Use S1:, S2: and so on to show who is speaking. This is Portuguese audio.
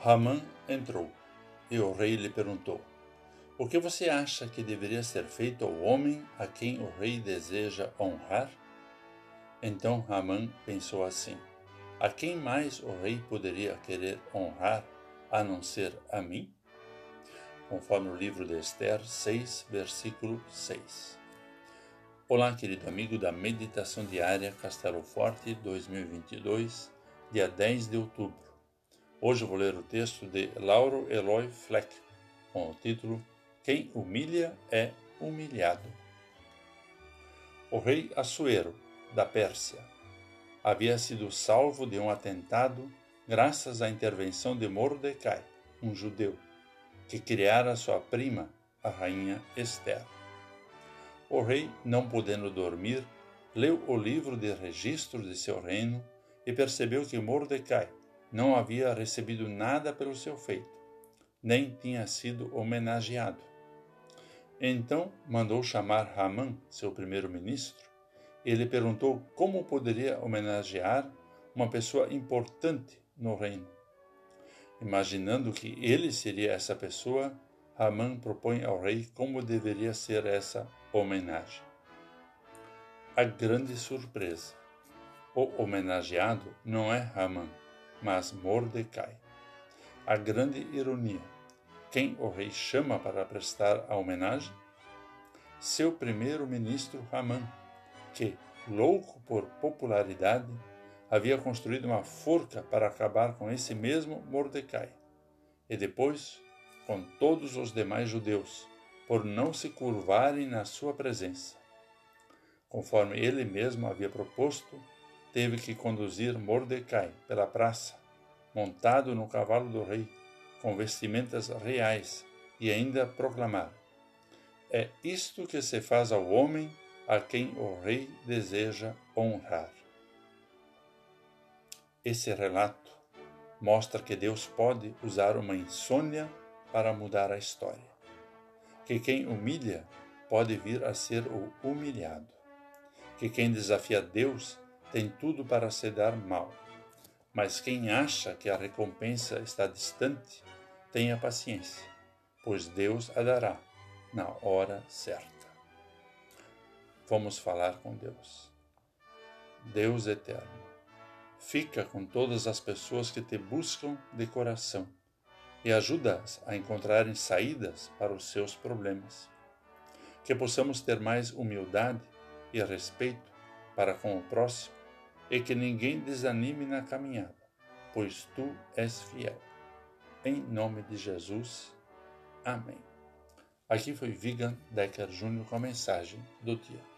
S1: Ramã entrou e o rei lhe perguntou: O que você acha que deveria ser feito ao homem a quem o rei deseja honrar? Então Ramã pensou assim: A quem mais o rei poderia querer honrar a não ser a mim? Conforme o livro de Esther 6, versículo 6. Olá, querido amigo da Meditação Diária Castelo Forte 2022, dia 10 de outubro. Hoje vou ler o texto de Lauro Eloy Fleck, com o título Quem humilha é humilhado. O rei Assuero, da Pérsia, havia sido salvo de um atentado graças à intervenção de Mordecai, um judeu, que criara sua prima, a rainha Esther. O rei, não podendo dormir, leu o livro de registros de seu reino e percebeu que Mordecai não havia recebido nada pelo seu feito, nem tinha sido homenageado. Então mandou chamar Ramã, seu primeiro-ministro, e perguntou como poderia homenagear uma pessoa importante no reino. Imaginando que ele seria essa pessoa, Ramã propõe ao rei como deveria ser essa homenagem. A grande surpresa: o homenageado não é Ramã, mas Mordecai. A grande ironia: quem o rei chama para prestar a homenagem? Seu primeiro-ministro Ramã, que, louco por popularidade, havia construído uma forca para acabar com esse mesmo Mordecai, e depois com todos os demais judeus, por não se curvarem na sua presença. Conforme ele mesmo havia proposto, teve que conduzir Mordecai pela praça, montado no cavalo do rei, com vestimentas reais, e ainda proclamar: É isto que se faz ao homem a quem o rei deseja honrar. Esse relato mostra que Deus pode usar uma insônia para mudar a história. Que quem humilha pode vir a ser o humilhado. Que quem desafia Deus tem tudo para se dar mal. Mas quem acha que a recompensa está distante, tenha paciência, pois Deus a dará na hora certa. Vamos falar com Deus. Deus eterno, fica com todas as pessoas que te buscam de coração e ajuda-as a encontrarem saídas para os seus problemas. Que possamos ter mais humildade e respeito para com o próximo e que ninguém desanime na caminhada, pois tu és fiel. Em nome de Jesus. Amém. Aqui foi Vigan Decker Júnior com a mensagem do dia.